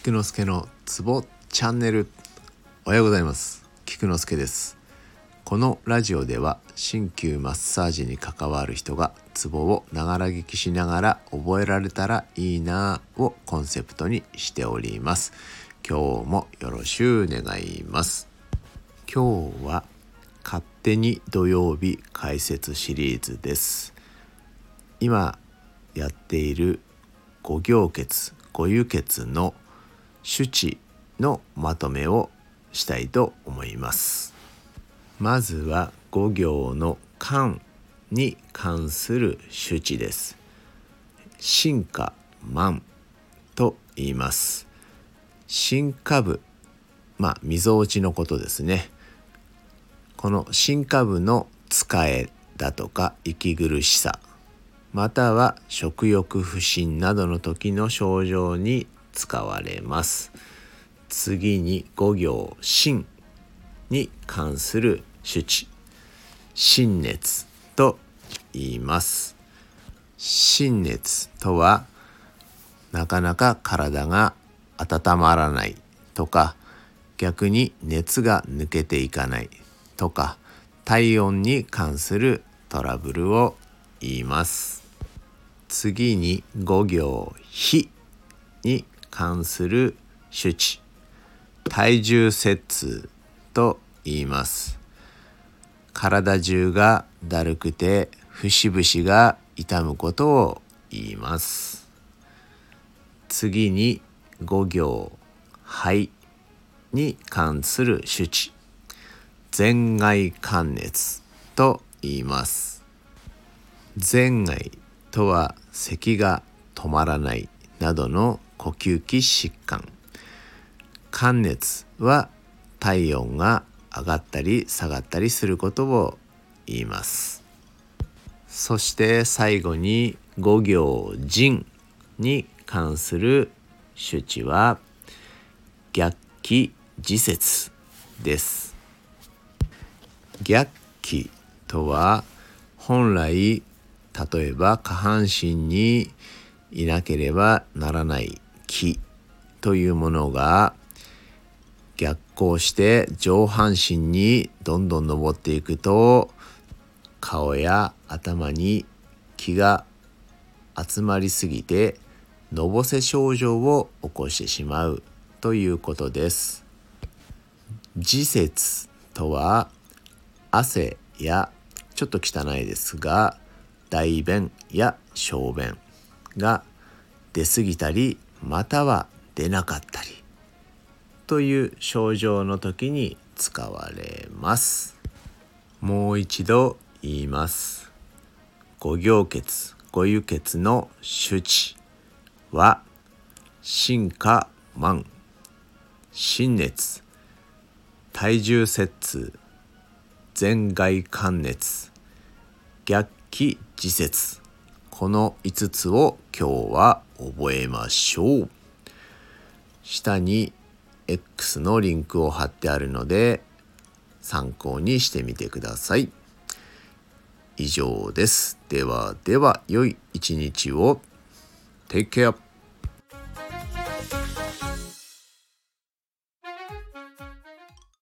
菊之助のツボチャンネル。おはようございます。菊之助です。このラジオでは鍼灸マッサージに関わる人がツボをながら聞きしながら覚えられたらいいなぁをコンセプトにしております。今日もよろしゅう願います。今日は勝手に土曜日解説シリーズです。今やっている五行血五輸血の手地のまとめをしたいと思います。まずは五行の間に関する手地です。進化満と言います。進化部まあ溝落ちのことですね。この進化部の使えだとか息苦しさまたは食欲不振などの時の症状に使われます。次に五行心に関する手地心熱と言います。心熱とはなかなか体が温まらないとか逆に熱が抜けていかないとか体温に関するトラブルを言います。次に五行火に関する手地体重摂痛と言います。体中がだるくて節々が痛むことを言います。次に五行肺に関する手地前外関熱と言います。前外とは咳が止まらないなどの呼吸器疾患。寒熱は体温が上がったり下がったりすることを言います。そして最後に五行腎に関する手地は逆気自節です。逆気とは本来例えば下半身にいなければならない気というものが逆行して上半身にどんどん登っていくと顔や頭に気が集まりすぎてのぼせ症状を起こしてしまうということです。自節とは汗やちょっと汚いですが大便や小便が出過ぎたりまたは出なかったりという症状の時に使われます。もう一度言います。五行血五輸血の手地は進化満心熱体重摂痛前外関熱逆気自節。この5つを今日は覚えましょう。下に X のリンクを貼ってあるので参考にしてみてください。以上です。ではでは良い一日を。Take care